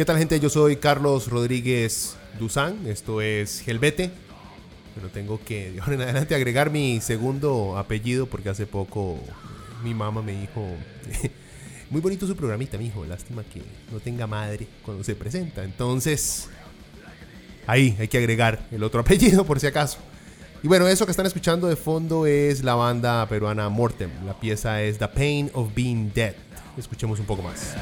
¿Qué tal gente? Yo soy Carlos Rodríguez Duzán, esto es Gelbete. Pero tengo que de ahora en adelante agregar mi segundo apellido porque hace poco mi mamá me dijo, muy bonito su programita, mi hijo, lástima que no tenga madre cuando se presenta. Entonces, ahí hay que agregar el otro apellido por si acaso. Y bueno, eso que están escuchando de fondo es la banda peruana Mortem. La pieza es The Pain of Being Dead. Escuchemos un poco más.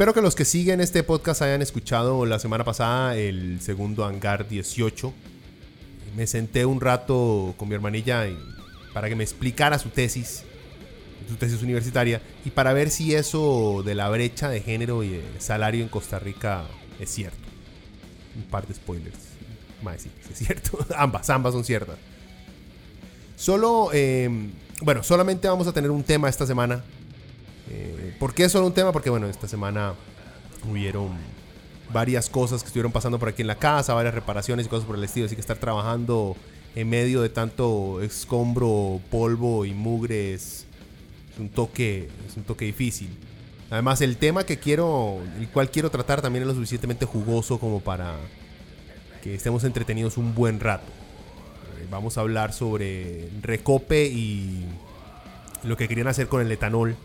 Espero que los que siguen este podcast hayan escuchado la semana pasada el segundo hangar 18. Me senté un rato con mi hermanilla para que me explicara su tesis su tesis universitaria y para ver si eso de la brecha de género y de salario en Costa Rica es cierto. Un par de spoilers. Más sí, es cierto. ambas, ambas son ciertas. Solo, em, bueno, solamente vamos a tener un tema esta semana. Eh, ¿Por qué solo un tema? Porque, bueno, esta semana hubieron varias cosas que estuvieron pasando por aquí en la casa, varias reparaciones y cosas por el estilo. Así que estar trabajando en medio de tanto escombro, polvo y mugres un toque, un toque difícil. Además, el tema que quiero, el cual quiero tratar también es lo suficientemente jugoso como para que estemos entretenidos un buen rato. Eh, vamos a hablar sobre recope y lo que querían hacer con el etanol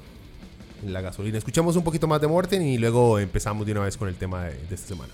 en la gasolina. Escuchamos un poquito más de Morten y luego empezamos de una vez con el tema de esta semana.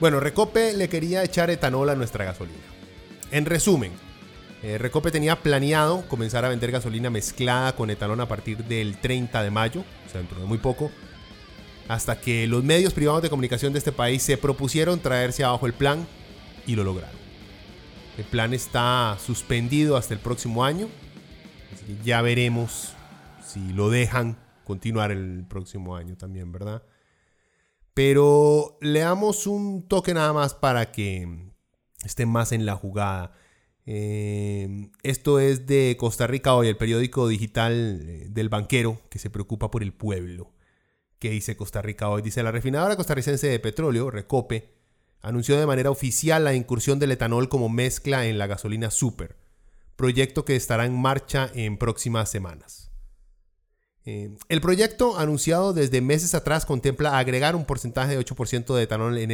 Bueno, Recope le quería echar etanol a nuestra gasolina. En resumen, eh, Recope tenía planeado comenzar a vender gasolina mezclada con etanol a partir del 30 de mayo, o sea, dentro de muy poco, hasta que los medios privados de comunicación de este país se propusieron traerse abajo el plan y lo lograron. El plan está suspendido hasta el próximo año, ya veremos si lo dejan continuar el próximo año también, ¿verdad? Pero le damos un toque nada más para que esté más en la jugada. Eh, esto es de Costa Rica hoy, el periódico digital eh, del banquero que se preocupa por el pueblo. ¿Qué dice Costa Rica hoy? Dice la refinadora costarricense de petróleo, Recope, anunció de manera oficial la incursión del etanol como mezcla en la gasolina super, proyecto que estará en marcha en próximas semanas. Eh, el proyecto anunciado desde meses atrás contempla agregar un porcentaje de 8% de etanol en,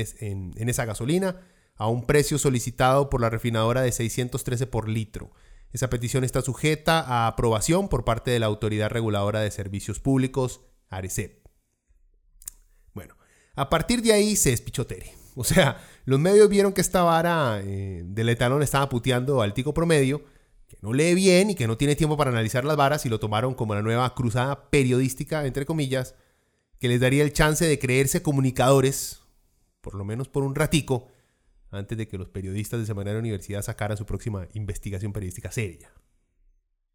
esa gasolina a un precio solicitado por la refinadora de 613 por litro. Esa petición está sujeta a aprobación por parte de la Autoridad Reguladora de Servicios Públicos, ARECEP. Bueno, a partir de ahí se espichotere. O sea, los medios vieron que esta vara eh, del etanol estaba puteando al tico promedio no lee bien y que no tiene tiempo para analizar las varas y lo tomaron como la nueva cruzada periodística, entre comillas, que les daría el chance de creerse comunicadores, por lo menos por un ratico, antes de que los periodistas de Semanario Universidad sacaran su próxima investigación periodística seria.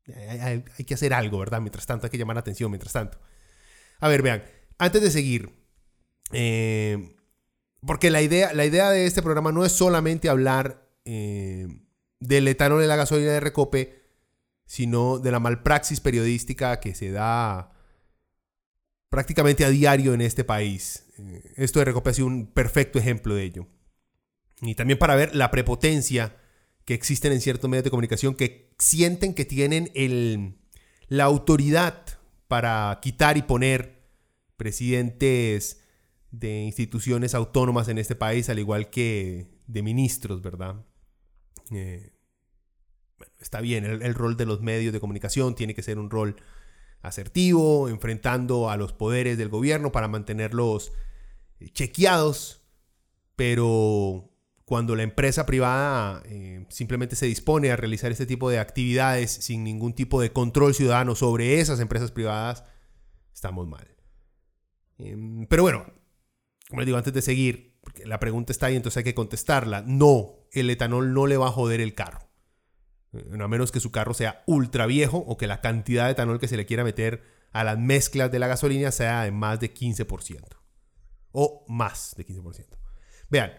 Hay, que hacer algo, ¿verdad? Mientras tanto, hay que llamar la atención, mientras tanto. A ver, vean, antes de seguir, eh, porque la idea, la idea de este programa no es solamente hablar eh, del etanol en la gasolina de Recope, sino de la malpraxis periodística que se da prácticamente a diario en este país. Eh, esto de Recope ha sido un perfecto ejemplo de ello. Y también para ver la prepotencia que existen en ciertos medios de comunicación que sienten que tienen el, la autoridad para quitar y poner presidentes de instituciones autónomas en este país, al igual que de ministros, ¿verdad? Eh, está bien, el, rol de los medios de comunicación tiene que ser un rol asertivo, enfrentando a los poderes del gobierno para mantenerlos eh, chequeados, pero cuando la empresa privada eh, simplemente se dispone a realizar este tipo de actividades sin ningún tipo de control ciudadano sobre esas empresas privadas, estamos mal. Em, pero bueno, como les digo, antes de seguir, porque la pregunta está ahí, entonces hay que contestarla. No, el etanol no le va a joder el carro. A menos que su carro sea ultra viejo o que la cantidad de etanol que se le quiera meter a las mezclas de la gasolina sea de más de 15%. O más de 15%. Vean,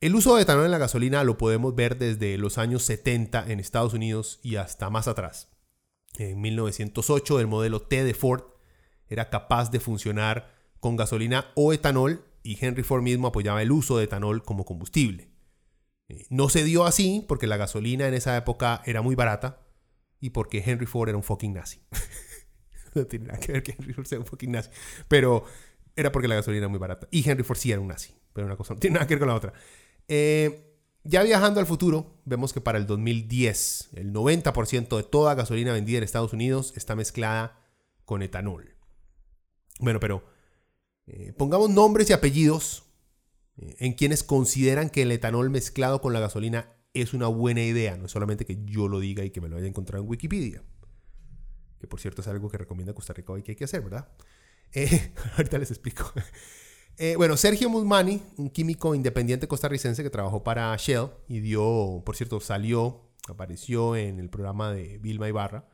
el uso de etanol en la gasolina lo podemos ver desde los años 70 en Estados Unidos y hasta más atrás. En 1908 el modelo T de Ford era capaz de funcionar con gasolina o etanol y Henry Ford mismo apoyaba el uso de etanol como combustible. Eh, no se dio así porque la gasolina en esa época era muy barata y porque Henry Ford era un fucking nazi. no tiene nada que ver que Henry Ford sea un fucking nazi, pero era porque la gasolina era muy barata. Y Henry Ford sí era un nazi, pero una cosa no tiene nada que ver con la otra. Eh, ya viajando al futuro, vemos que para el 2010 el 90% de toda gasolina vendida en Estados Unidos está mezclada con etanol. Bueno, pero eh, pongamos nombres y apellidos en quienes consideran que el etanol mezclado con la gasolina es una buena idea, no es solamente que yo lo diga y que me lo haya encontrado en Wikipedia, que por cierto es algo que recomienda Costa Rica hoy que hay que hacer, ¿verdad? Eh, ahorita les explico. Eh, bueno, Sergio Musmani, un químico independiente costarricense que trabajó para Shell y dio, por cierto, salió, apareció en el programa de Vilma Ibarra.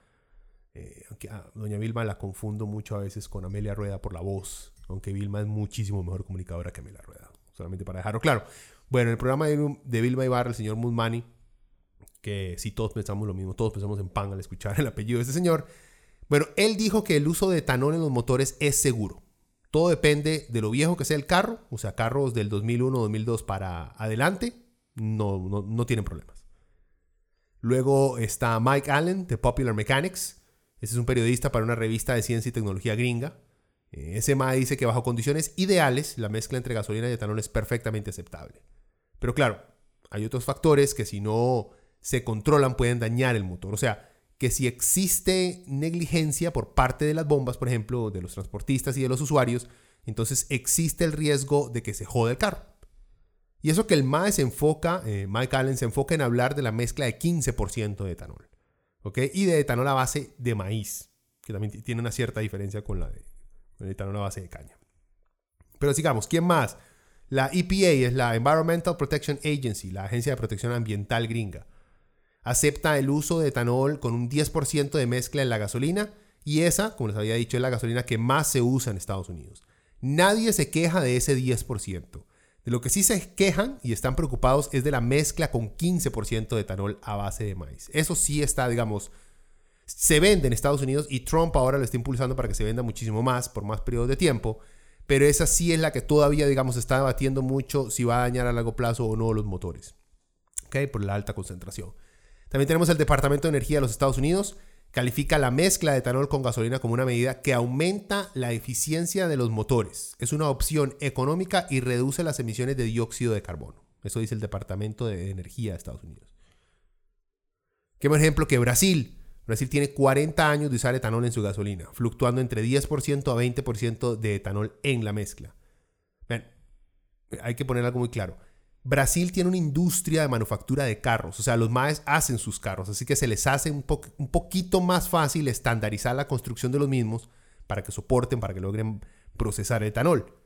aunque a doña Vilma la confundo mucho a veces con Amelia Rueda por la voz, aunque Vilma es muchísimo mejor comunicadora que Amelia Rueda solamente para dejarlo claro. Bueno, el programa de, de Vilma Ibarra, el señor Musmani, que si todos pensamos lo mismo, todos pensamos en pan al escuchar el apellido de este señor. Bueno, él dijo que el uso de etanol en los motores es seguro. Todo depende de lo viejo que sea el carro, o sea, carros del 2001 2002 para adelante, no, no, no tienen problemas. Luego está Mike Allen de Popular Mechanics. Ese es un periodista para una revista de ciencia y tecnología gringa. Eh, ese MAE dice que bajo condiciones ideales la mezcla entre gasolina y etanol es perfectamente aceptable. Pero claro, hay otros factores que si no se controlan pueden dañar el motor. O sea, que si existe negligencia por parte de las bombas, por ejemplo, de los transportistas y de los usuarios, entonces existe el riesgo de que se jode el carro. Y eso que el MAE se enfoca, eh, Mike Allen se enfoca en hablar de la mezcla de 15% de etanol. ¿Ok? Y de etanol a base de maíz, que también tiene una cierta diferencia con la de necesitan una base de caña. Pero sigamos, ¿quién más? La EPA es la Environmental Protection Agency, la Agencia de Protección Ambiental gringa. Acepta el uso de etanol con un 10% de mezcla en la gasolina y esa, como les había dicho, es la gasolina que más se usa en Estados Unidos. Nadie se queja de ese 10%. De lo que sí se quejan y están preocupados es de la mezcla con 15% de etanol a base de maíz. Eso sí está, digamos, se vende en Estados Unidos y Trump ahora lo está impulsando para que se venda muchísimo más por más periodos de tiempo. Pero esa sí es la que todavía, digamos, está debatiendo mucho si va a dañar a largo plazo o no los motores. ¿Ok? Por la alta concentración. También tenemos el Departamento de Energía de los Estados Unidos. Califica la mezcla de etanol con gasolina como una medida que aumenta la eficiencia de los motores. Es una opción económica y reduce las emisiones de dióxido de carbono. Eso dice el Departamento de Energía de Estados Unidos. ¿Qué ejemplo que Brasil Brasil tiene 40 años de usar etanol en su gasolina, fluctuando entre 10% a 20% de etanol en la mezcla. hay que poner algo muy claro. Brasil tiene una industria de manufactura de carros, o sea, los MAES hacen sus carros, así que se les hace un poquito más fácil estandarizar la construcción de los mismos para que soporten, para que logren procesar etanol.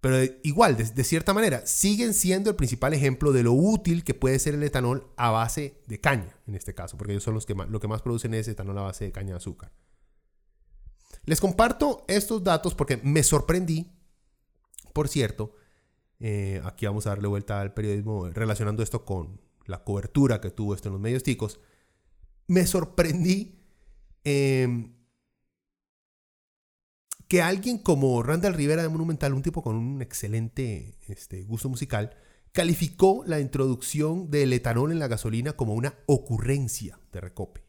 Pero igual, de, cierta manera, siguen siendo el principal ejemplo de lo útil que puede ser el etanol a base de caña, en este caso, porque ellos son los que más, lo que más producen es etanol a base de caña de azúcar. Les comparto estos datos porque me sorprendí, por cierto, eh, aquí vamos a darle vuelta al periodismo relacionando esto con la cobertura que tuvo esto en los medios ticos, me sorprendí eh, que alguien como Randall Rivera de Monumental, un tipo con un excelente este, gusto musical, calificó la introducción del etanol en la gasolina como una ocurrencia de Recope.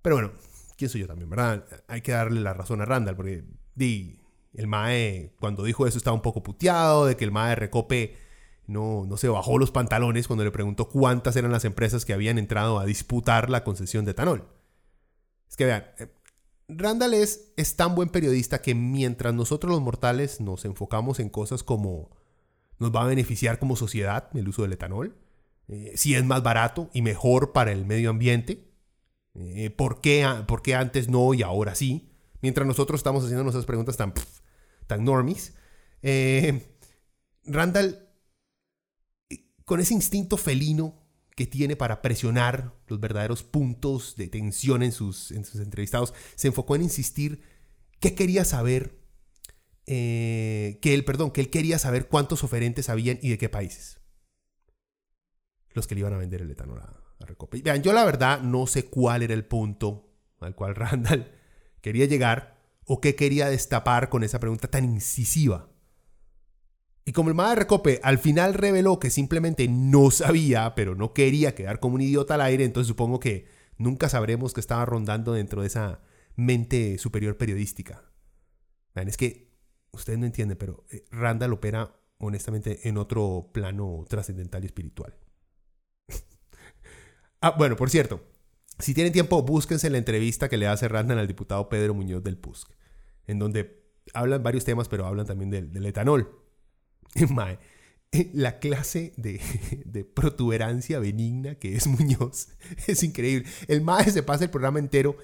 Pero bueno, quién soy yo también, ¿verdad? Hay que darle la razón a Randall, porque di, el MAE, cuando dijo eso, estaba un poco puteado, de que el MAE Recope no, no se bajó los pantalones cuando le preguntó cuántas eran las empresas que habían entrado a disputar la concesión de etanol. Es que vean, eh, Randall es, es tan buen periodista que mientras nosotros los mortales nos enfocamos en cosas como nos va a beneficiar como sociedad el uso del etanol, eh, si es más barato y mejor para el medio ambiente, eh, ¿por, qué, ¿por, qué, antes no y ahora sí? Mientras nosotros estamos haciendo nuestras preguntas tan, tan normis, Randall con ese instinto felino que tiene para presionar los verdaderos puntos de tensión en sus, en sus entrevistados, se enfocó en insistir que quería saber, eh, que él, perdón, que él quería saber cuántos oferentes habían y de qué países. Los que le iban a vender el etanol a, Recope. Vean, yo la verdad no sé cuál era el punto al cual Randall quería llegar o qué quería destapar con esa pregunta tan incisiva. Y como el de Recope al final reveló que simplemente no sabía, pero no quería quedar como un idiota al aire, entonces supongo que nunca sabremos que estaba rondando dentro de esa mente superior periodística. es que ustedes no entienden, pero eh, Randall opera honestamente en otro plano trascendental y espiritual. ah, bueno, por cierto, si tienen tiempo, búsquense la entrevista que le hace Randall al diputado Pedro Muñoz del PUSC, en donde hablan varios temas, pero hablan también del etanol. Mae, la clase de, de, protuberancia benigna que es Muñoz es increíble. El Mae se pasa el programa entero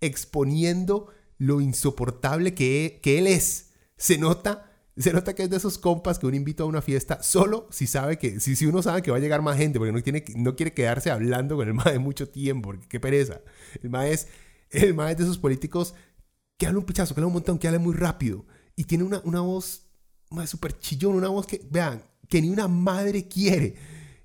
exponiendo lo insoportable que, que él es. Se nota, se nota que es de esos compas que uno invita a una fiesta solo si sabe que, si, si uno sabe que va a llegar más gente, porque no, tiene, no quiere quedarse hablando con el Mae mucho tiempo, porque qué pereza. El Mae es, el Mae de esos políticos que habla un pichazo, que habla un montón, que habla muy rápido y tiene una, una voz más súper chillón, una voz que, vean, que ni una madre quiere.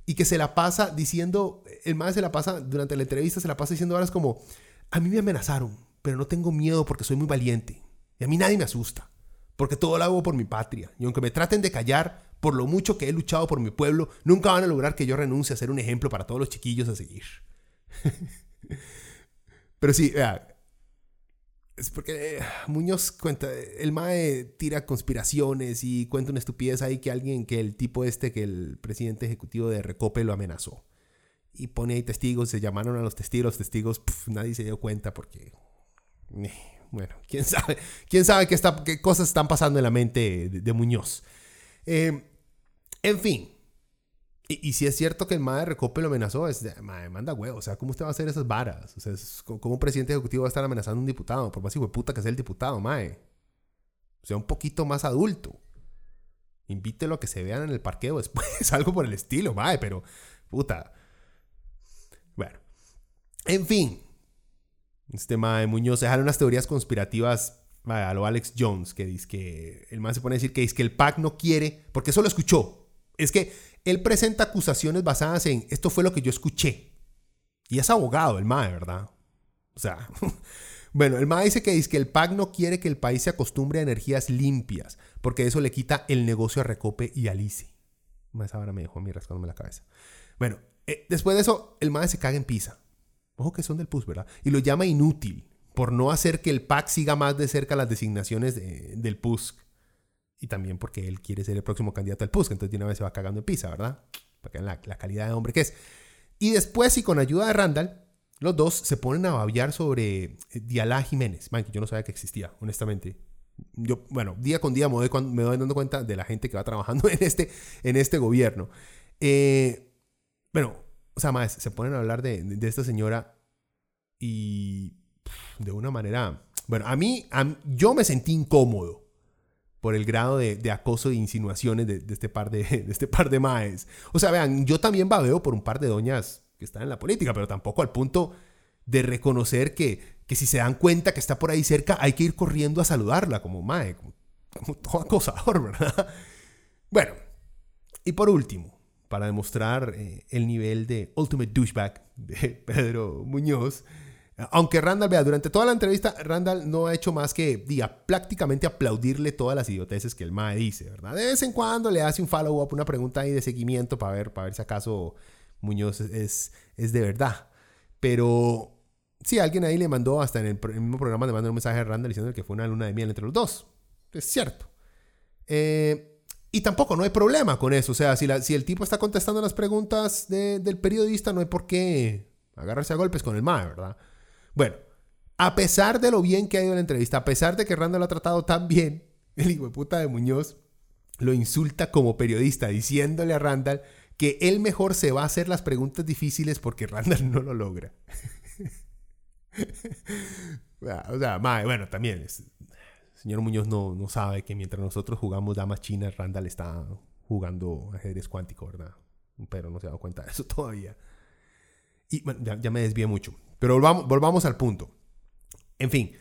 Y que se la pasa diciendo, el madre se la pasa, durante la entrevista se la pasa diciendo horas como, a mí me amenazaron, pero no tengo miedo porque soy muy valiente. Y a mí nadie me asusta, porque todo lo hago por mi patria. Y aunque me traten de callar por lo mucho que he luchado por mi pueblo, nunca van a lograr que yo renuncie a ser un ejemplo para todos los chiquillos a seguir. pero sí, vean, es porque eh, Muñoz cuenta, el MAE tira conspiraciones y cuenta una estupidez ahí que alguien, que el tipo este, que el presidente ejecutivo de Recope lo amenazó. Y pone ahí testigos, se llamaron a los testigos, los testigos, nadie se dio cuenta porque... Eh, bueno, quién sabe, quién sabe qué, está, qué cosas están pasando en la mente de, Muñoz. Eh, en fin, y, si es cierto que el MAE Recope lo amenazó, es de, manda huevo. O sea, ¿cómo usted va a hacer esas varas? O sea, ¿cómo un presidente ejecutivo va a estar amenazando a un diputado? Por más hijo de puta que sea el diputado, MAE. O sea, un poquito más adulto. Invítelo a que se vean en el parqueo después, algo por el estilo, MAE, pero puta. Bueno. En fin. Este MAE Muñoz dejaron unas teorías conspirativas a lo Alex Jones, que dice que el MAE se pone a decir que dice que el PAC no quiere, porque eso lo escuchó. Es que él presenta acusaciones basadas en esto fue lo que yo escuché. Y es abogado el MAE, ¿verdad? O sea, bueno, el MAE dice que, dice que el PAC no quiere que el país se acostumbre a energías limpias, porque eso le quita el negocio a Recope y a Lice. Más ahora me dejó a mí rascándome la cabeza. Bueno, eh, después de eso, el MAE se caga en pisa. Ojo que son del PUS, ¿verdad? Y lo llama inútil por no hacer que el PAC siga más de cerca las designaciones del PUS y también porque él quiere ser el próximo candidato al PUSC, entonces de una vez se va cagando en pizza, ¿verdad? Porque la, la calidad de hombre que es. Y después, y con ayuda de Randall, los dos se ponen a babiar sobre eh, Dialá Jiménez, man, que yo no sabía que existía, honestamente. Yo, bueno, día con día me doy, me doy dando cuenta de la gente que va trabajando en este, en este gobierno. Eh, bueno, o sea, más, se ponen a hablar de, de, esta señora y de una manera... Bueno, a mí, yo me sentí incómodo por el grado de, acoso e insinuaciones de, este par de, este par de maes. O sea, vean, yo también babeo por un par de doñas que están en la política, pero tampoco al punto de reconocer que, que si se dan cuenta que está por ahí cerca, hay que ir corriendo a saludarla como mae, como, todo acosador, ¿verdad? Bueno, y por último, para demostrar eh, el nivel de ultimate douchebag de Pedro Muñoz, Aunque Randall, vea, durante toda la entrevista, Randall no ha hecho más que, diga, prácticamente aplaudirle todas las idioteces que el MAE dice, ¿verdad? De vez en cuando le hace un follow-up, una pregunta ahí de seguimiento para ver, para ver si acaso Muñoz es, es de verdad. Pero sí, alguien ahí le mandó, hasta en el, mismo programa, le mandó un mensaje a Randall diciendo que fue una luna de miel entre los dos. Es cierto. Eh, y tampoco, no hay problema con eso. O sea, si, el tipo está contestando las preguntas del periodista, no hay por qué agarrarse a golpes con el MAE, ¿verdad? Bueno, a pesar de lo bien que ha ido la entrevista, a pesar de que Randall lo ha tratado tan bien, el hijo de puta de Muñoz lo insulta como periodista, diciéndole a Randall que él mejor se va a hacer las preguntas difíciles porque Randall no lo logra. o sea, bueno, también, el señor Muñoz no, no sabe que mientras nosotros jugamos damas chinas, Randall está jugando ajedrez cuántico, ¿verdad? Pero no se ha dado cuenta de eso todavía. Y bueno, ya, me desvié mucho. Pero volvamos, al punto. En fin,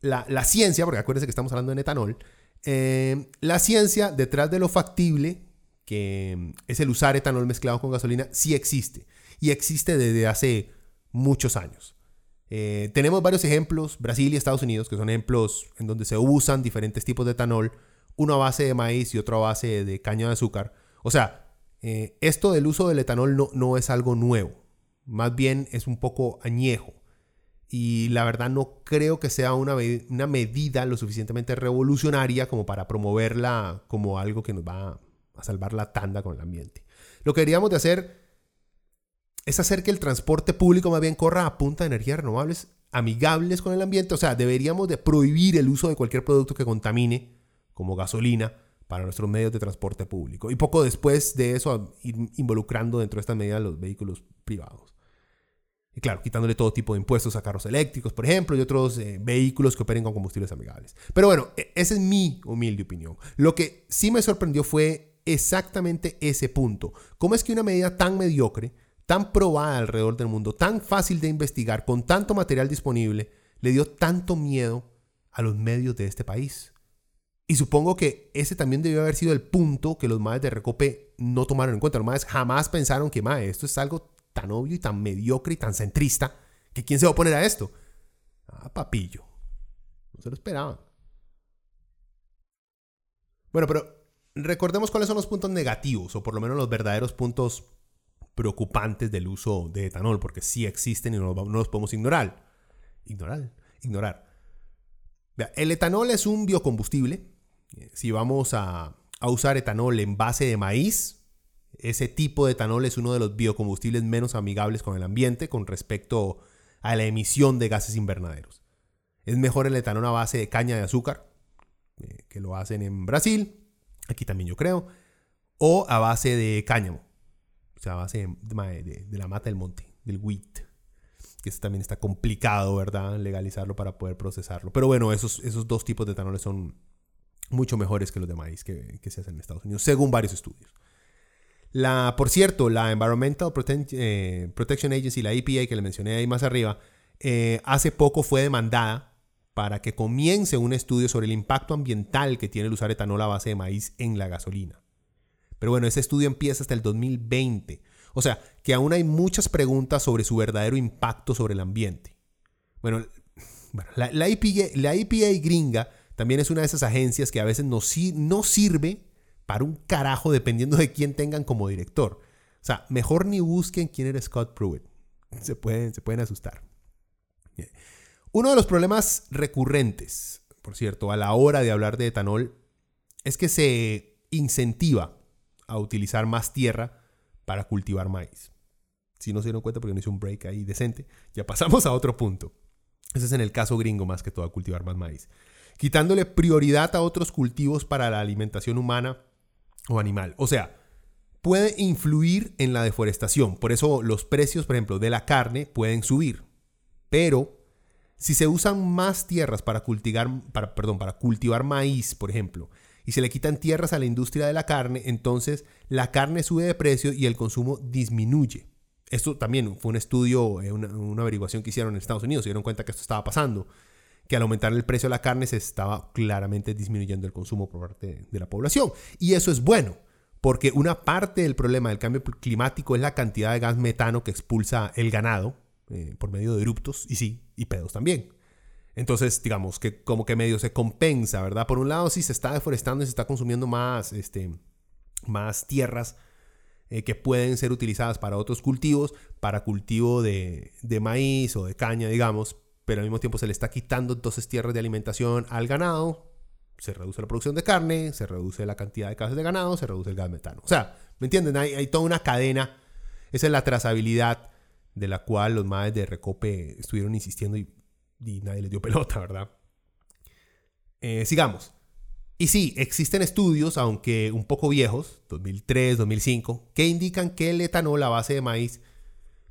la, ciencia, porque acuérdense que estamos hablando de etanol, eh, la ciencia detrás de lo factible, que es el usar etanol mezclado con gasolina, sí existe. Y existe desde hace muchos años. Eh, tenemos varios ejemplos, Brasil y Estados Unidos, que son ejemplos en donde se usan diferentes tipos de etanol, uno a base de maíz y otro a base de caña de azúcar. O sea, eh, esto del uso del etanol no, no es algo nuevo más bien es un poco añejo. Y la verdad no creo que sea una, una medida lo suficientemente revolucionaria como para promoverla como algo que nos va a salvar la tanda con el ambiente. Lo que deberíamos de hacer es hacer que el transporte público más bien corra a punta de energías renovables amigables con el ambiente. O sea, deberíamos de prohibir el uso de cualquier producto que contamine, como gasolina, para nuestros medios de transporte público. Y poco después de eso, ir involucrando dentro de esta medida los vehículos privados. Claro, quitándole todo tipo de impuestos a carros eléctricos, por ejemplo, y otros eh, vehículos que operen con combustibles amigables. Pero bueno, e, esa es mi humilde opinión. Lo que sí me sorprendió fue exactamente ese punto. ¿Cómo es que una medida tan mediocre, tan probada alrededor del mundo, tan fácil de investigar, con tanto material disponible, le dio tanto miedo a los medios de este país? Y supongo que ese también debió haber sido el punto que los madres de Recope no tomaron en cuenta. Los madres jamás pensaron que, esto es algo tan obvio y tan mediocre y tan centrista que quién se va a oponer a esto. Ah, papillo. No se lo esperaban. Bueno, pero recordemos cuáles son los puntos negativos, o por lo menos los verdaderos puntos preocupantes del uso de etanol, porque sí existen y no, los podemos ignorar. Ignorar, ignorar. el etanol es un biocombustible. Si vamos a usar etanol en base de maíz, ese tipo de etanol es uno de los biocombustibles menos amigables con el ambiente con respecto a la emisión de gases invernaderos. Es mejor el etanol a base de caña de azúcar, eh, que lo hacen en Brasil, aquí también yo creo, o a base de cáñamo, o sea, a base de, la mata del monte, del wheat, que eso también está complicado, ¿verdad? Legalizarlo para poder procesarlo. Pero bueno, esos, esos dos tipos de etanoles son mucho mejores que los de maíz que se hacen en Estados Unidos, según varios estudios. La, por cierto, la Environmental eh, Protection Agency, la EPA que le mencioné ahí más arriba, eh, hace poco fue demandada para que comience un estudio sobre el impacto ambiental que tiene el usar etanol a base de maíz en la gasolina. Pero bueno, ese estudio empieza hasta el 2020. O sea, que aún hay muchas preguntas sobre su verdadero impacto sobre el ambiente. Bueno, la, EPA, la EPA gringa también es una de esas agencias que a veces no, no sirve para un carajo dependiendo de quién tengan como director. O sea, mejor ni busquen quién era Scott Pruitt. Se pueden, se pueden asustar. Uno de los problemas recurrentes, por cierto, a la hora de hablar de etanol, es que se incentiva a utilizar más tierra para cultivar maíz. Si no se dieron cuenta porque no hice un break ahí decente, ya pasamos a otro punto. Ese es en el caso gringo más que todo, a cultivar más maíz. Quitándole prioridad a otros cultivos para la alimentación humana o animal. O sea, puede influir en la deforestación. Por eso los precios, por ejemplo, de la carne pueden subir. Pero si se usan más tierras para cultivar, perdón, para cultivar maíz, por ejemplo, y se le quitan tierras a la industria de la carne, entonces la carne sube de precio y el consumo disminuye. Esto también fue un estudio, eh, una, una averiguación que hicieron en Estados Unidos, se dieron cuenta que esto estaba pasando que al aumentar el precio de la carne se estaba claramente disminuyendo el consumo por parte de la población. Y eso es bueno, porque una parte del problema del cambio climático es la cantidad de gas metano que expulsa el ganado, eh, por medio de eruptos y sí, y pedos también. Entonces, digamos que como que medio se compensa, ¿verdad? Por un lado, sí se está deforestando y se está consumiendo más, este, más tierras eh, que pueden ser utilizadas para otros cultivos, para cultivo de, de maíz o de caña, digamos, pero al mismo tiempo se le está quitando entonces tierras de alimentación al ganado, se reduce la producción de carne, se reduce la cantidad de casas de ganado, se reduce el gas metano. O sea, ¿me entienden? Hay, toda una cadena, esa es la trazabilidad de la cual los madres de Recope estuvieron insistiendo y, nadie les dio pelota, ¿verdad? Eh, sigamos. Y sí, existen estudios, aunque un poco viejos, 2003, 2005, que indican que el etanol a base de maíz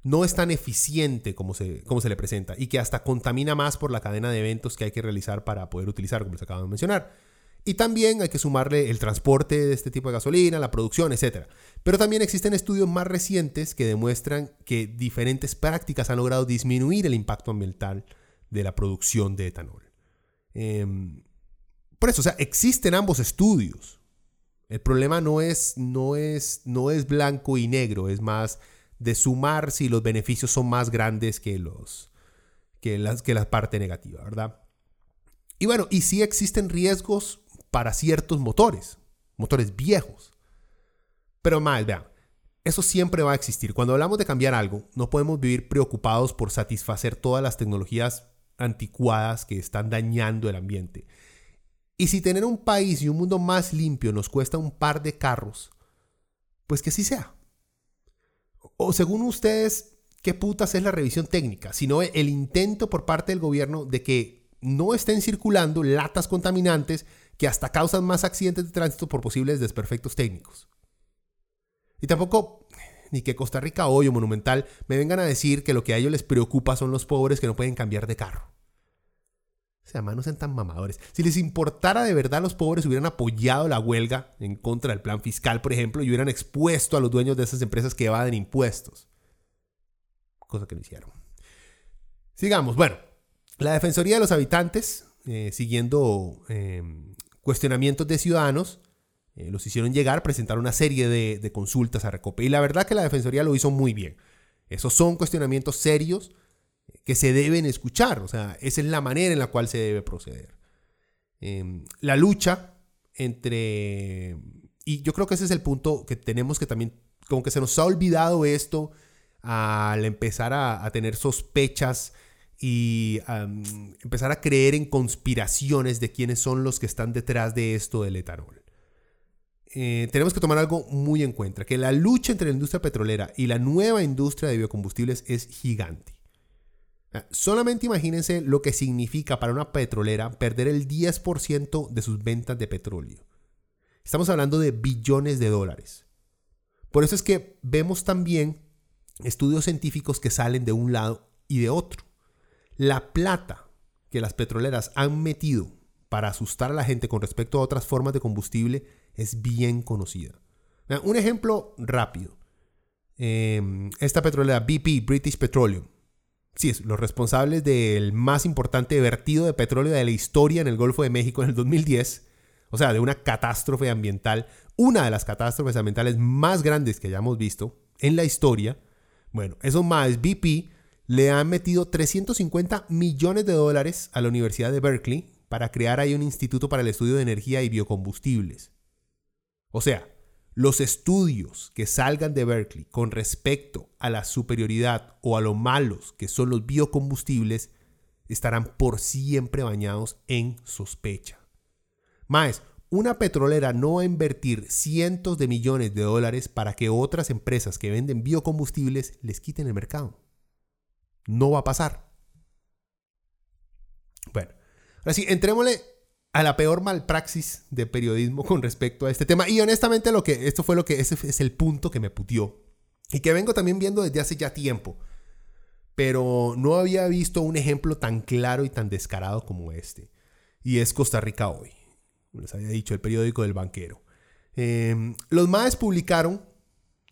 no es tan eficiente como se, como se le presenta y que hasta contamina más por la cadena de eventos que hay que realizar para poder utilizar, como les acabo de mencionar. Y también hay que sumarle el transporte de este tipo de gasolina, la producción, etc. Pero también existen estudios más recientes que demuestran que diferentes prácticas han logrado disminuir el impacto ambiental de la producción de etanol. Em, por eso, o sea, existen ambos estudios. El problema no es, no es, no es blanco y negro, es más de sumar si los beneficios son más grandes que los que las que la parte negativa, ¿verdad? Y bueno, y sí existen riesgos para ciertos motores, motores viejos. Pero más, vean, eso siempre va a existir. Cuando hablamos de cambiar algo, no podemos vivir preocupados por satisfacer todas las tecnologías anticuadas que están dañando el ambiente. Y si tener un país y un mundo más limpio nos cuesta un par de carros, pues que así sea. O según ustedes, ¿qué putas es la revisión técnica? Sino el intento por parte del gobierno de que no estén circulando latas contaminantes que hasta causan más accidentes de tránsito por posibles desperfectos técnicos. Y tampoco, ni que Costa Rica hoy o Monumental me vengan a decir que lo que a ellos les preocupa son los pobres que no pueden cambiar de carro. O sea, no sean tan mamadores. Si les importara de verdad, los pobres hubieran apoyado la huelga en contra del plan fiscal, por ejemplo, y hubieran expuesto a los dueños de esas empresas que evaden impuestos. Cosa que no hicieron. Sigamos. Bueno, la Defensoría de los Habitantes, eh, siguiendo em, cuestionamientos de ciudadanos, eh, los hicieron llegar, presentar una serie de, de consultas a Recope. Y la verdad que la Defensoría lo hizo muy bien. Esos son cuestionamientos serios que se deben escuchar. O sea, esa es la manera en la cual se debe proceder. Em, la lucha entre... Y yo creo que ese es el punto que tenemos que también, como que se nos ha olvidado esto al empezar a, tener sospechas y empezar a creer en conspiraciones de quiénes son los que están detrás de esto del etanol. Eh, tenemos que tomar algo muy en cuenta, que la lucha entre la industria petrolera y la nueva industria de biocombustibles es gigante. Solamente imagínense lo que significa para una petrolera perder el 10% de sus ventas de petróleo. Estamos hablando de billones de dólares. Por eso es que vemos también estudios científicos que salen de un lado y de otro. La plata que las petroleras han metido para asustar a la gente con respecto a otras formas de combustible es bien conocida. Un ejemplo rápido. Em, esta petrolera BP, British Petroleum, sí, los responsables del más importante vertido de petróleo de la historia en el Golfo de México en el 2010, o sea, de una catástrofe ambiental, una de las catástrofes ambientales más grandes que hayamos visto en la historia. Bueno, esos más BP le han metido 350 millones de dólares a la Universidad de Berkeley para crear ahí un instituto para el estudio de energía y biocombustibles. O sea, los estudios que salgan de Berkeley con respecto a la superioridad o a lo malos que son los biocombustibles estarán por siempre bañados en sospecha. Más, una petrolera no va a invertir cientos de millones de dólares para que otras empresas que venden biocombustibles les quiten el mercado. No va a pasar. Bueno, ahora sí, entrémosle a la peor malpraxis de periodismo con respecto a este tema. Y honestamente, lo que, esto fue lo que es el punto que me putió. Y que vengo también viendo desde hace ya tiempo. Pero no había visto un ejemplo tan claro y tan descarado como este. Y es Costa Rica hoy. Les había dicho, el periódico del banquero. Em, los MAES publicaron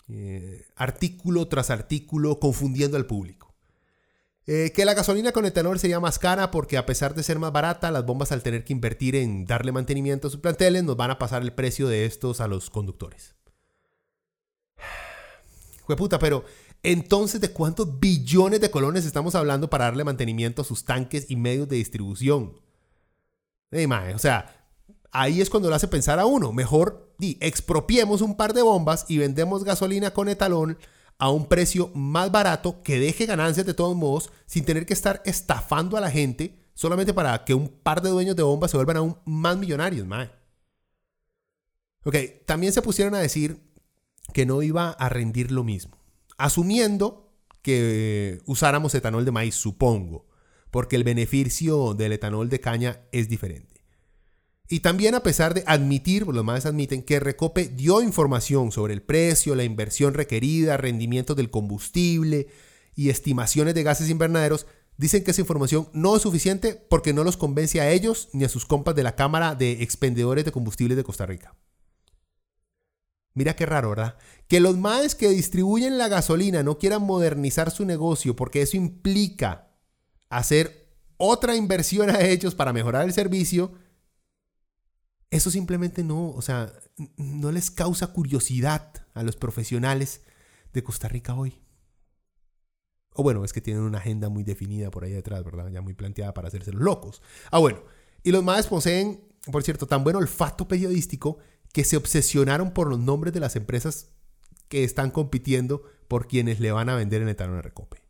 eh, artículo tras artículo confundiendo al público. Eh, que la gasolina con etanol sería más cara porque a pesar de ser más barata, las bombas al tener que invertir en darle mantenimiento a sus planteles nos van a pasar el precio de estos a los conductores. puta, pero Entonces, ¿de cuántos billones de colones estamos hablando para darle mantenimiento a sus tanques y medios de distribución? o sea, ahí es cuando lo hace pensar a uno. Mejor di, expropiemos un par de bombas y vendemos gasolina con etalón a un precio más barato que deje ganancias de todos modos sin tener que estar estafando a la gente solamente para que un par de dueños de bombas se vuelvan aún más millonarios, mae. Ok, también se pusieron a decir que no iba a rendir lo mismo, asumiendo que usáramos etanol de maíz, supongo, porque el beneficio del etanol de caña es diferente. Y también a pesar de admitir, los más admiten, que Recope dio información sobre el precio, la inversión requerida, rendimientos del combustible y estimaciones de gases invernaderos, dicen que esa información no es suficiente porque no los convence a ellos ni a sus compas de la Cámara de Expendedores de Combustibles de Costa Rica. Mira qué raro, ¿verdad? Que los maes que distribuyen la gasolina no quieran modernizar su negocio porque eso implica hacer otra inversión a ellos para mejorar el servicio. Eso simplemente no, o sea, no les causa curiosidad a los profesionales de Costa Rica hoy. O bueno, es que tienen una agenda muy definida por ahí detrás, ¿verdad? Ya muy planteada para hacerse los locos. Ah, bueno. Y los maes poseen, por cierto, tan buen olfato periodístico que se obsesionaron por los nombres de las empresas que están compitiendo por quienes le van a vender el etanol a Recope.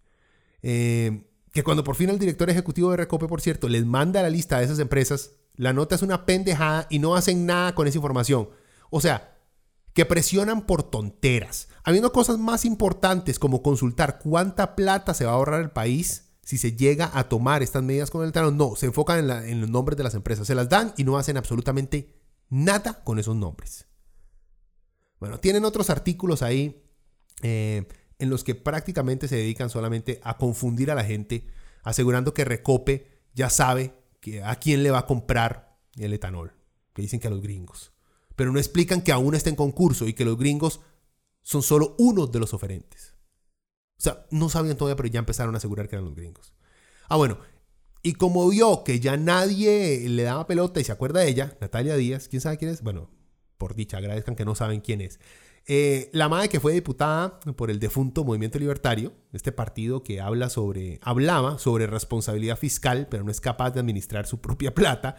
Eh, que cuando por fin el director ejecutivo de Recope, por cierto, les manda la lista de esas empresas, la nota es una pendejada y no hacen nada con esa información. O sea, que presionan por tonteras, habiendo cosas más importantes como consultar cuánta plata se va a ahorrar el país si se llega a tomar estas medidas con el etanol. No, se enfocan en, los nombres de las empresas, se las dan y no hacen absolutamente Nada con esos nombres. Bueno, tienen otros artículos ahí eh, en los que prácticamente se dedican solamente a confundir a la gente, asegurando que Recope ya sabe a quién le va a comprar el etanol, que dicen que a los gringos. Pero no explican que aún está en concurso y que los gringos son solo uno de los oferentes. O sea, no sabían todavía, pero ya empezaron a asegurar que eran los gringos. Ah, bueno, y como vio que ya nadie le daba pelota y se acuerda de ella, Natalia Díaz, ¿quién sabe quién es? Bueno, por dicha, agradezcan que no saben quién es. Eh, la madre que fue diputada por el defunto Movimiento Libertario, este partido que habla sobre, hablaba sobre responsabilidad fiscal, pero no es capaz de administrar su propia plata.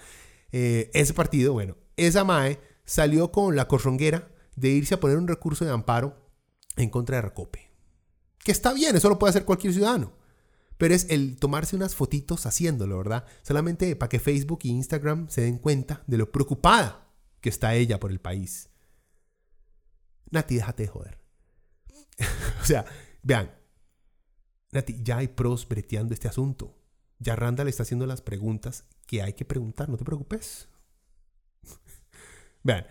Eh, ese partido, bueno, esa MAE salió con la corronguera de irse a poner un recurso de amparo en contra de Recope. Que está bien, eso lo puede hacer cualquier ciudadano. Pero es el tomarse unas fotitos haciéndolo, ¿verdad? Solamente para que Facebook e Instagram se den cuenta de lo preocupada que está ella por el país. Nati, déjate de joder. o sea, vean, Nati, ya hay pros breteando este asunto. Ya Randall está haciendo las preguntas que hay que preguntar, no te preocupes. vean,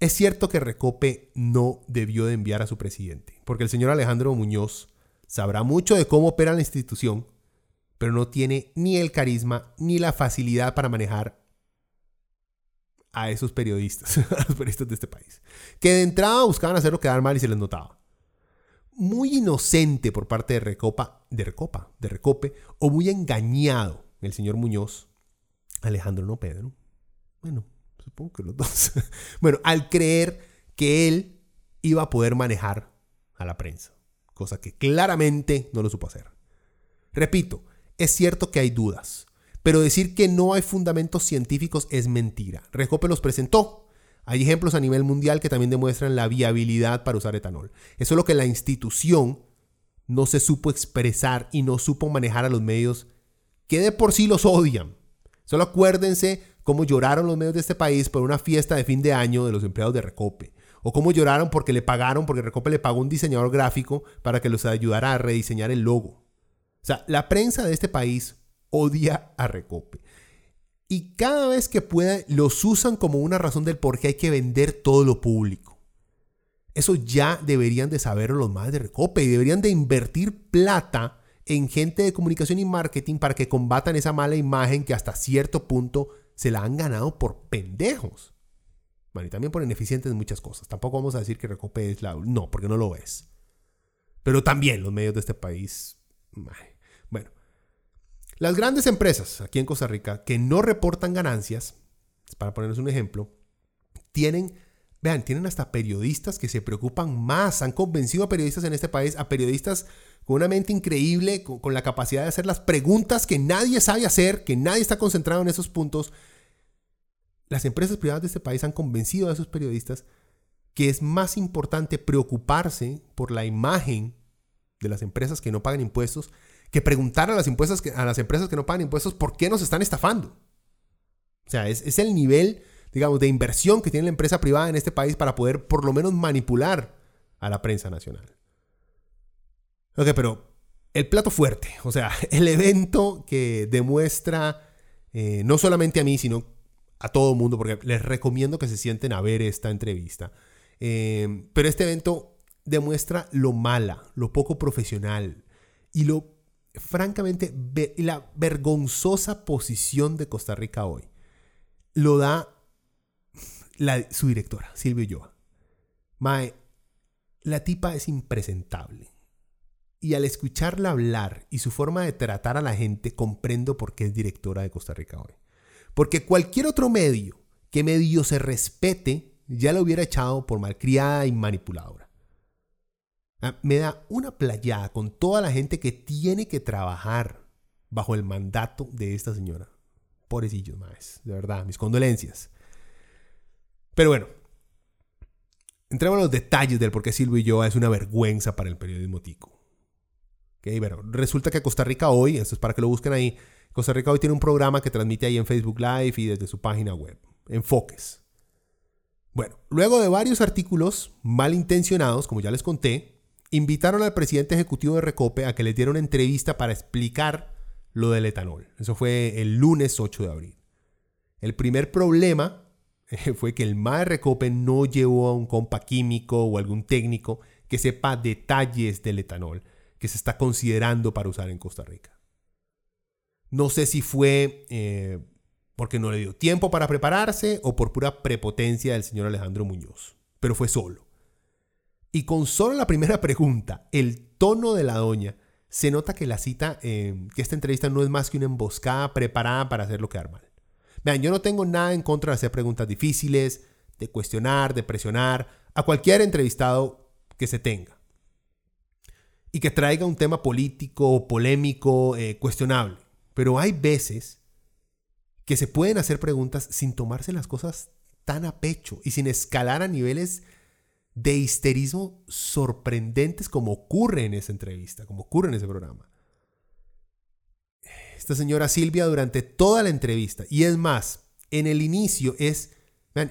es cierto que Recope no debió de enviar a su presidente, porque el señor Alejandro Muñoz sabrá mucho de cómo opera la institución, pero no tiene ni el carisma ni la facilidad para manejar a esos periodistas, a los periodistas de este país, que de entrada buscaban hacerlo quedar mal y se les notaba. Muy inocente por parte de Recopa, de Recopa, de Recope, o muy engañado el señor Muñoz, Alejandro no Pedro. Bueno, supongo que los dos. bueno, al creer que él iba a poder manejar a la prensa cosa que claramente no lo supo hacer. Repito, es cierto que hay dudas, pero decir que no hay fundamentos científicos es mentira. Recope los presentó. Hay ejemplos a nivel mundial que también demuestran la viabilidad para usar etanol. Es solo que la institución no se supo expresar y no supo manejar a los medios que de por sí los odian. Solo acuérdense cómo lloraron los medios de este país por una fiesta de fin de año de los empleados de Recope o cómo lloraron porque le pagaron, porque Recope le pagó un diseñador gráfico para que los ayudara a rediseñar el logo. O sea, la prensa de este país odia a Recope. Y cada vez que pueda los usan como una razón del por qué hay que vender todo lo público. Eso ya deberían de saberlo los más de Recope y deberían de invertir plata en gente de comunicación y marketing para que combatan esa mala imagen que hasta cierto punto se la han ganado por pendejos. Bueno, y también por ineficientes en muchas cosas. Tampoco vamos a decir que Recope es la... No, porque no lo es. Pero también los medios de este país... las grandes empresas aquí en Costa Rica que no reportan ganancias, para ponerles un ejemplo, tienen Vean, tienen hasta periodistas que se preocupan más, han convencido a periodistas en este país, a periodistas con una mente increíble, con, la capacidad de hacer las preguntas que nadie sabe hacer, que nadie está concentrado en esos puntos. Las empresas privadas de este país han convencido a esos periodistas que es más importante preocuparse por la imagen de las empresas que no pagan impuestos que preguntar a las, impuestos a las empresas que no pagan impuestos por qué nos están estafando. O sea, es, es el nivel, digamos, de inversión que tiene la empresa privada en este país para poder por lo menos manipular a la prensa nacional. Ok, pero el plato fuerte, o sea, el evento que demuestra eh, no solamente a mí, sino a todo el mundo, porque les recomiendo que se sienten a ver esta entrevista. Eh, pero este evento demuestra lo mala, lo poco profesional y lo, francamente, la vergonzosa posición de Costa Rica hoy. Lo da su directora, Silvio Yoa. Mae, la tipa es impresentable y al escucharla hablar y su forma de tratar a la gente comprendo por qué es directora de Costa Rica hoy. Porque cualquier otro medio que medio se respete ya lo hubiera echado por malcriada y manipuladora. Ah, me da una playada con toda la gente que tiene que trabajar bajo el mandato de esta señora. Pobrecillos, más, de verdad, mis condolencias. Pero bueno, entremos a los detalles del por qué Silvio yo es una vergüenza para el periodismo tico resulta que Costa Rica hoy, esto es para que lo busquen ahí, Costa Rica hoy tiene un programa que transmite ahí en Facebook Live y desde su página web, Enfoques. Bueno, luego de varios artículos malintencionados, como ya les conté, invitaron al presidente ejecutivo de Recope a que les diera una entrevista para explicar lo del etanol. Eso fue el lunes 8 de abril. El primer problema fue que el MAE Recope no llevó a un compa químico o algún técnico que sepa detalles del etanol que se está considerando para usar en Costa Rica. No sé si fue eh, porque no le dio tiempo para prepararse o por pura prepotencia del señor Alejandro Muñoz, pero fue solo. Y con solo la primera pregunta, el tono de la doña, se nota que la cita, eh, que esta entrevista no es más que una emboscada preparada para hacerlo quedar mal. Vean, yo no tengo nada en contra de hacer preguntas difíciles, de cuestionar, de presionar a cualquier entrevistado que se tenga y que traiga un tema político, polémico, eh, cuestionable. Pero hay veces que se pueden hacer preguntas sin tomarse las cosas tan a pecho y sin escalar a niveles de histerismo sorprendentes como ocurre en esa entrevista, como ocurre en ese programa. Esta señora Silvia durante toda la entrevista, y es más, en el inicio es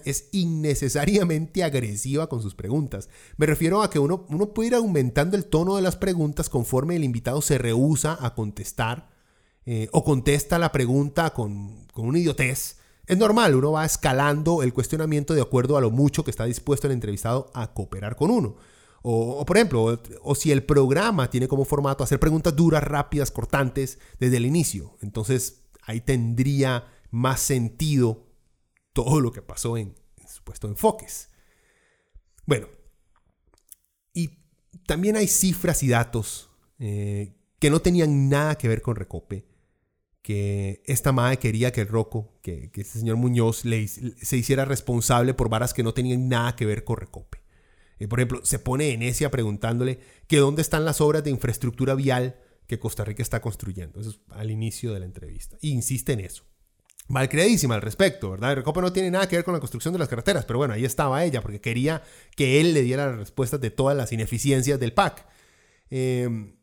es innecesariamente agresiva con sus preguntas. Me refiero a que uno, uno puede ir aumentando el tono de las preguntas conforme el invitado se rehúsa a contestar eh, o contesta la pregunta con, con una idiotez. Es normal, uno va escalando el cuestionamiento de acuerdo a lo mucho que está dispuesto el entrevistado a cooperar con uno. O, por ejemplo, o, si el programa tiene como formato hacer preguntas duras, rápidas, cortantes desde el inicio. Entonces ahí tendría más sentido todo lo que pasó en, supuesto enfoques. Bueno, y también hay cifras y datos eh, que no tenían nada que ver con Recope, que esta madre quería que el Roco, que, que este señor Muñoz le, se hiciera responsable por varas que no tenían nada que ver con Recope. Eh, por ejemplo, se pone Enesia preguntándole que dónde están las obras de infraestructura vial que Costa Rica está construyendo. Eso es al inicio de la entrevista. E insiste en eso malcreadísima al respecto, ¿verdad? Recope no tiene nada que ver con la construcción de las carreteras, pero bueno, ahí estaba ella, porque quería que él le diera las respuestas de todas las ineficiencias del PAC. Em,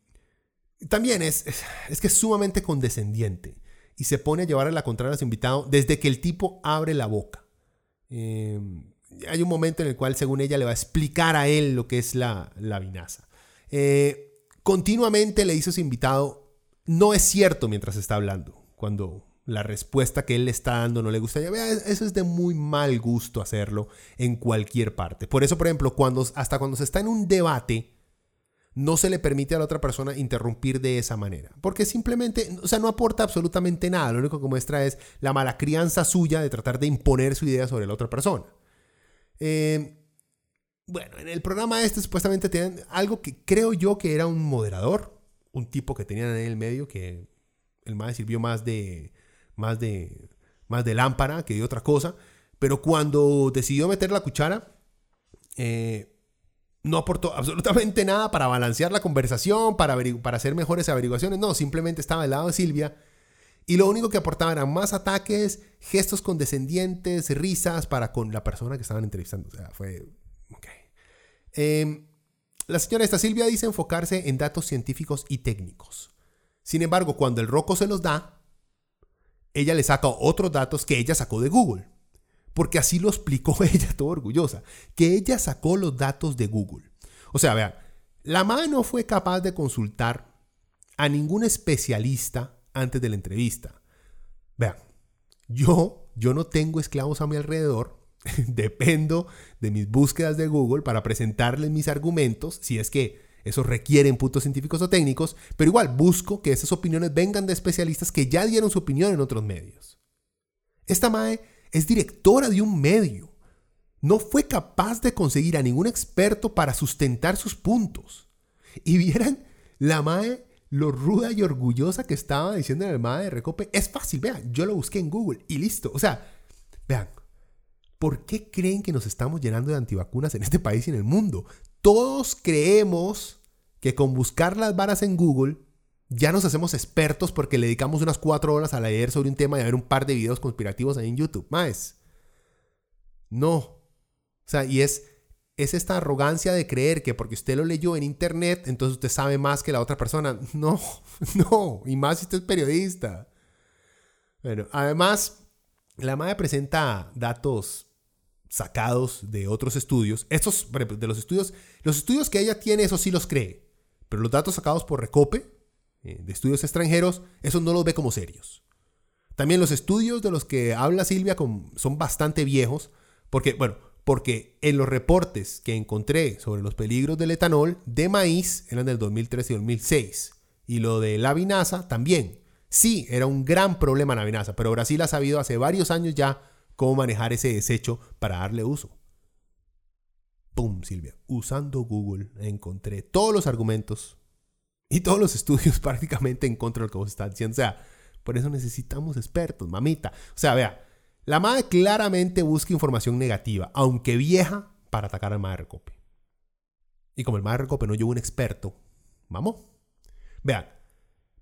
también es, es, que es sumamente condescendiente y se pone a llevar a la contraria a su invitado desde que el tipo abre la boca. Em, hay un momento en el cual, según ella, le va a explicar a él lo que es la, la vinaza. Eh, continuamente le dice a su invitado, no es cierto mientras está hablando, cuando la respuesta que él le está dando no le gusta. eso es de muy mal gusto hacerlo en cualquier parte. Por eso, por ejemplo, cuando, hasta cuando se está en un debate, no se le permite a la otra persona interrumpir de esa manera. Porque simplemente, o sea, no aporta absolutamente nada. Lo único que muestra es la mala crianza suya de tratar de imponer su idea sobre la otra persona. Eh, bueno, en el programa este supuestamente tienen algo que creo yo que era un moderador, un tipo que tenían en el medio que el más sirvió más de más de, más de lámpara que de otra cosa. Pero cuando decidió meter la cuchara, eh, no aportó absolutamente nada para balancear la conversación, para, hacer mejores averiguaciones. No, simplemente estaba del lado de Silvia. Y lo único que aportaba eran más ataques, gestos condescendientes, risas para con la persona que estaban entrevistando. O sea, fue... Em, la señora esta Silvia dice enfocarse en datos científicos y técnicos. Sin embargo, cuando el roco se los da, ella le saca otros datos que ella sacó de Google. Porque así lo explicó ella, todo orgullosa, que ella sacó los datos de Google. O sea, vean, la madre no fue capaz de consultar a ningún especialista antes de la entrevista. Vean, yo, yo no tengo esclavos a mi alrededor, dependo de mis búsquedas de Google para presentarles mis argumentos, si es que eso requieren puntos científicos o técnicos, pero igual busco que esas opiniones vengan de especialistas que ya dieron su opinión en otros medios. Esta MAE es directora de un medio. No fue capaz de conseguir a ningún experto para sustentar sus puntos. Y vieran la MAE lo ruda y orgullosa que estaba diciendo la MAE de Recope. Es fácil, vean, yo lo busqué en Google y listo. O sea, vean, ¿por qué creen que nos estamos llenando de antivacunas en este país y en el mundo? Todos creemos que con buscar las varas en Google ya nos hacemos expertos porque le dedicamos unas cuatro horas a leer sobre un tema y a ver un par de videos conspirativos ahí en YouTube. Más. No. O sea, y es, es esta arrogancia de creer que porque usted lo leyó en internet, entonces usted sabe más que la otra persona. No, no. Y más si usted es periodista. Bueno, además, la MAE presenta datos sacados de otros estudios. Estos, de los estudios, los estudios que ella tiene, eso sí los cree. Pero los datos sacados por Recope, de estudios extranjeros, eso no los ve como serios. También los estudios de los que habla Silvia son bastante viejos, porque, bueno, porque en los reportes que encontré sobre los peligros del etanol de maíz eran del 2003 y 2006. Y lo de la vinaza también. Sí, era un gran problema la vinaza, pero Brasil ha sabido hace varios años ya cómo manejar ese desecho para darle uso. ¡Pum, Silvia! Usando Google encontré todos los argumentos y todos los estudios prácticamente en contra de lo que vos estás diciendo. O sea, por eso necesitamos expertos, mamita. O sea, vea, la madre claramente busca información negativa, aunque vieja, para atacar al madre Recope. Y como el madre Recope no llevó un experto, vamos. Vean,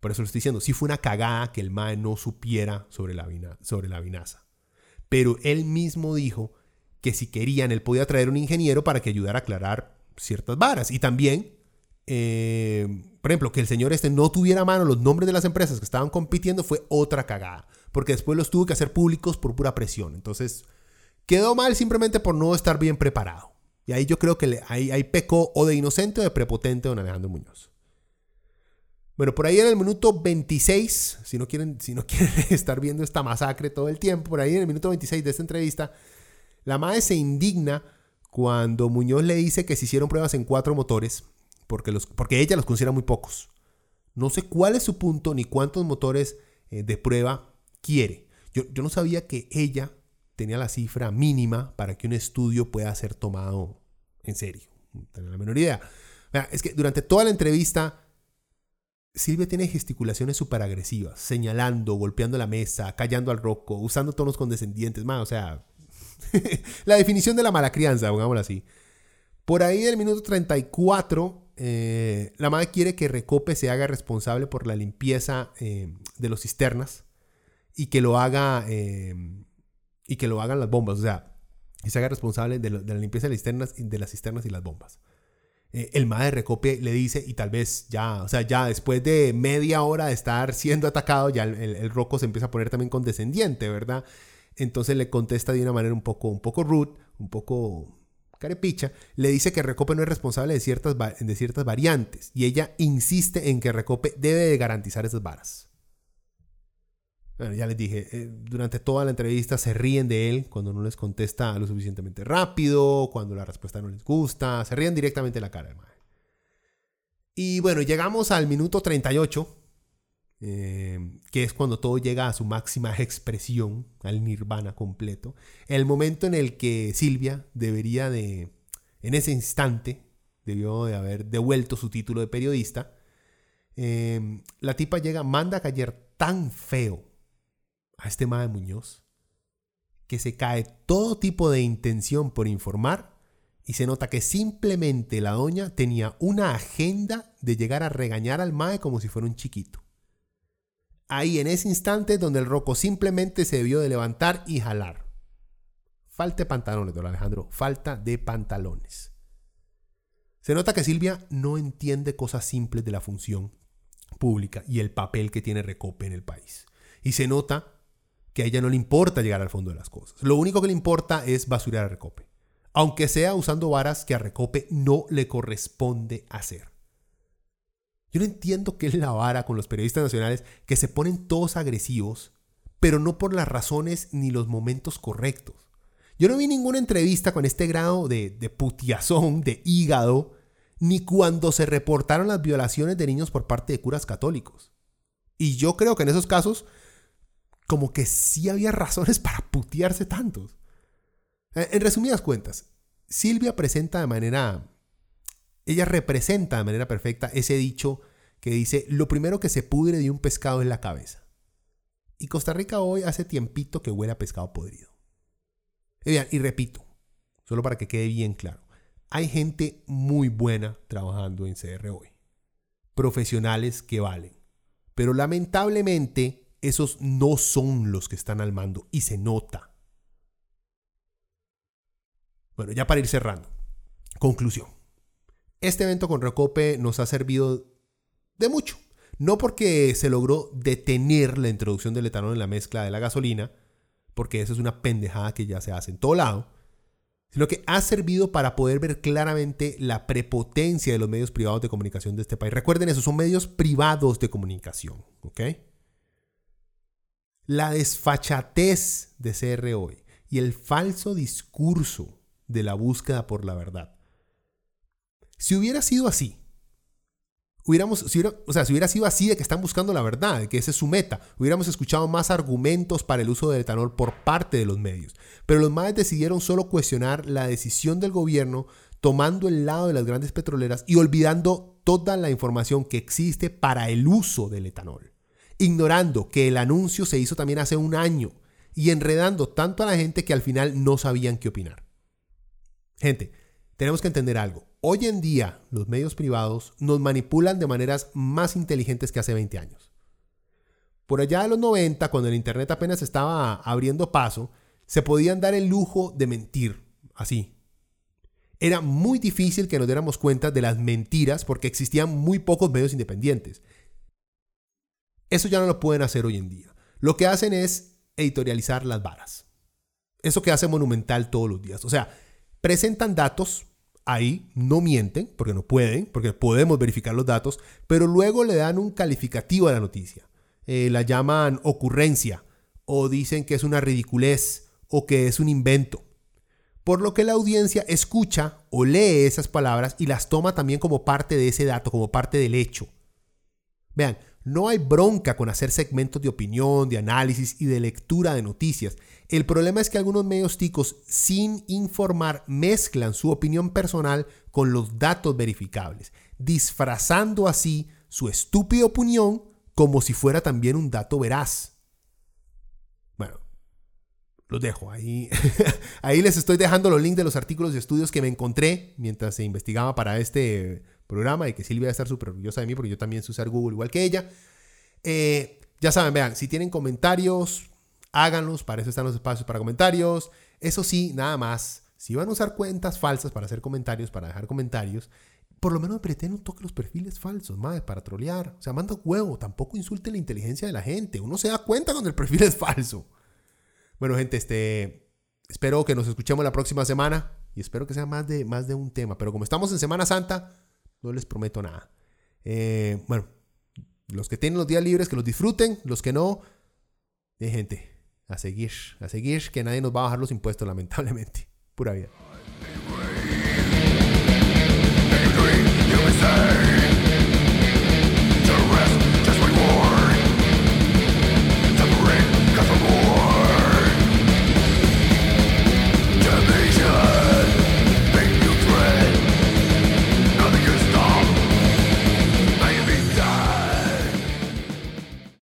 por eso lo estoy diciendo, sí fue una cagada que el MAE no supiera sobre la, sobre la vinaza. Pero él mismo dijo que si querían, él podía traer un ingeniero para que ayudara a aclarar ciertas varas. Y también eh, por ejemplo, que el señor este no tuviera a mano los nombres de las empresas que estaban compitiendo fue otra cagada, porque después los tuvo que hacer públicos por pura presión. Entonces, quedó mal simplemente por no estar bien preparado. Y ahí yo creo que ahí, ahí pecó o de inocente o de prepotente don Alejandro Muñoz. Bueno, por ahí en el minuto 26, si no quieren, si no quieren estar viendo esta masacre todo el tiempo, por ahí en el minuto 26 de esta entrevista, la madre se indigna cuando Muñoz le dice que se hicieron pruebas en cuatro motores porque, los, porque ella los considera muy pocos. No sé cuál es su punto ni cuántos motores eh, de prueba quiere. Yo, yo no sabía que ella tenía la cifra mínima para que un estudio pueda ser tomado en serio. No tengo la menor idea. Es que durante toda la entrevista, Silvia tiene gesticulaciones súper agresivas, señalando, golpeando la mesa, callando al roco, usando tonos condescendientes. Más, o sea, la definición de la mala crianza, pongámoslo así. Por ahí del minuto 34, eh, la madre quiere que Recope se haga responsable por la limpieza eh, de los cisternas y que lo haga eh, y que lo hagan las bombas, o sea, que se haga responsable de, la limpieza de las cisternas, de las cisternas y las bombas. el madre Recope le dice y tal vez ya, o sea, ya después de media hora de estar siendo atacado, ya el, el, roco se empieza a poner también condescendiente, ¿verdad? Entonces le contesta de una manera un poco, un poco rude, un poco Carepicha le dice que Recope no es responsable de ciertas, de ciertas variantes y ella insiste en que Recope debe de garantizar esas varas. Bueno, ya les dije, eh, durante toda la entrevista se ríen de él cuando no les contesta lo suficientemente rápido, cuando la respuesta no les gusta, se ríen directamente en la cara del Y bueno, llegamos al minuto 38 Em, que es cuando todo llega a su máxima expresión, al nirvana completo, el momento en el que Silvia debería de, en ese instante, debió de haber devuelto su título de periodista, em, la tipa llega, manda a callar tan feo a este Madre Muñoz, que se cae todo tipo de intención por informar Y se nota que simplemente la doña tenía una agenda de llegar a regañar al mae como si fuera un chiquito. Ahí en ese instante donde el roco simplemente se debió de levantar y jalar. Falta de pantalones, don Alejandro. Falta de pantalones. Se nota que Silvia no entiende cosas simples de la función pública y el papel que tiene Recope en el país. Y se nota que a ella no le importa llegar al fondo de las cosas. Lo único que le importa es basurar a Recope. Aunque sea usando varas que a Recope no le corresponde hacer. Yo no entiendo qué es la vara con los periodistas nacionales que se ponen todos agresivos, pero no por las razones ni los momentos correctos. Yo no vi ninguna entrevista con este grado de, de putiazón, de hígado, ni cuando se reportaron las violaciones de niños por parte de curas católicos. Y yo creo que en esos casos, como que sí había razones para putearse tantos. Eh, en resumidas cuentas, Silvia presenta de manera ella representa de manera perfecta ese dicho que dice, lo primero que se pudre de un pescado es la cabeza. Y Costa Rica hoy hace tiempito que huele a pescado podrido. Y, repito, solo para que quede bien claro, hay gente muy buena trabajando en CR hoy. Profesionales que valen. Pero lamentablemente esos no son los que están al mando y se nota. Bueno, ya para ir cerrando. Conclusión. Este evento con Recope nos ha servido de mucho. No porque se logró detener la introducción del etanol en la mezcla de la gasolina, porque eso es una pendejada que ya se hace en todo lado, sino que ha servido para poder ver claramente la prepotencia de los medios privados de comunicación de este país. Recuerden eso, son medios privados de comunicación. La desfachatez de CR hoy y el falso discurso de la búsqueda por la verdad si hubiera sido así, hubiéramos, o sea, si hubiera sido así de que están buscando la verdad, de que esa es su meta, hubiéramos escuchado más argumentos para el uso del etanol por parte de los medios. Pero los MAES decidieron solo cuestionar la decisión del gobierno tomando el lado de las grandes petroleras y olvidando toda la información que existe para el uso del etanol. Ignorando que el anuncio se hizo también hace un año y enredando tanto a la gente que al final no sabían qué opinar. Gente, tenemos que entender algo. Hoy en día los medios privados nos manipulan de maneras más inteligentes que hace 20 años. Por allá de los 90, cuando el Internet apenas estaba abriendo paso, se podían dar el lujo de mentir, así. Era muy difícil que nos diéramos cuenta de las mentiras porque existían muy pocos medios independientes. Eso ya no lo pueden hacer hoy en día. Lo que hacen es editorializar las varas. Eso que hace Monumental todos los días. O sea, presentan datos ahí no mienten, porque no pueden, porque podemos verificar los datos, pero luego le dan un calificativo a la noticia. Eh, la llaman ocurrencia, o dicen que es una ridiculez, o que es un invento. Por lo que la audiencia escucha o lee esas palabras y las toma también como parte de ese dato, como parte del hecho. Vean, no hay bronca con hacer segmentos de opinión, de análisis y de lectura de noticias. El problema es que algunos medios ticos, sin informar, mezclan su opinión personal con los datos verificables, disfrazando así su estúpida opinión como si fuera también un dato veraz. Bueno, los dejo ahí. ahí les estoy dejando los links de los artículos y estudios que me encontré mientras se investigaba para este programa y que Silvia va a estar súper orgullosa de mí porque yo también sé usar Google igual que ella. Eh, ya saben, vean, si tienen comentarios, háganlos, para eso están los espacios para comentarios. Eso sí, nada más, si van a usar cuentas falsas para hacer comentarios, para dejar comentarios, por lo menos aprieten un toque los perfiles falsos, madre, para trolear. O sea, manda huevo, tampoco insulte la inteligencia de la gente. Uno se da cuenta cuando el perfil es falso. Bueno, gente, este, espero que nos escuchemos la próxima semana y espero que sea más de, más de un tema. Pero como estamos en Semana Santa, no les prometo nada. Eh, bueno, los que tienen los días libres, que los disfruten. Los que no, de gente, a seguir, a seguir, que nadie nos va a bajar los impuestos, lamentablemente. Pura vida.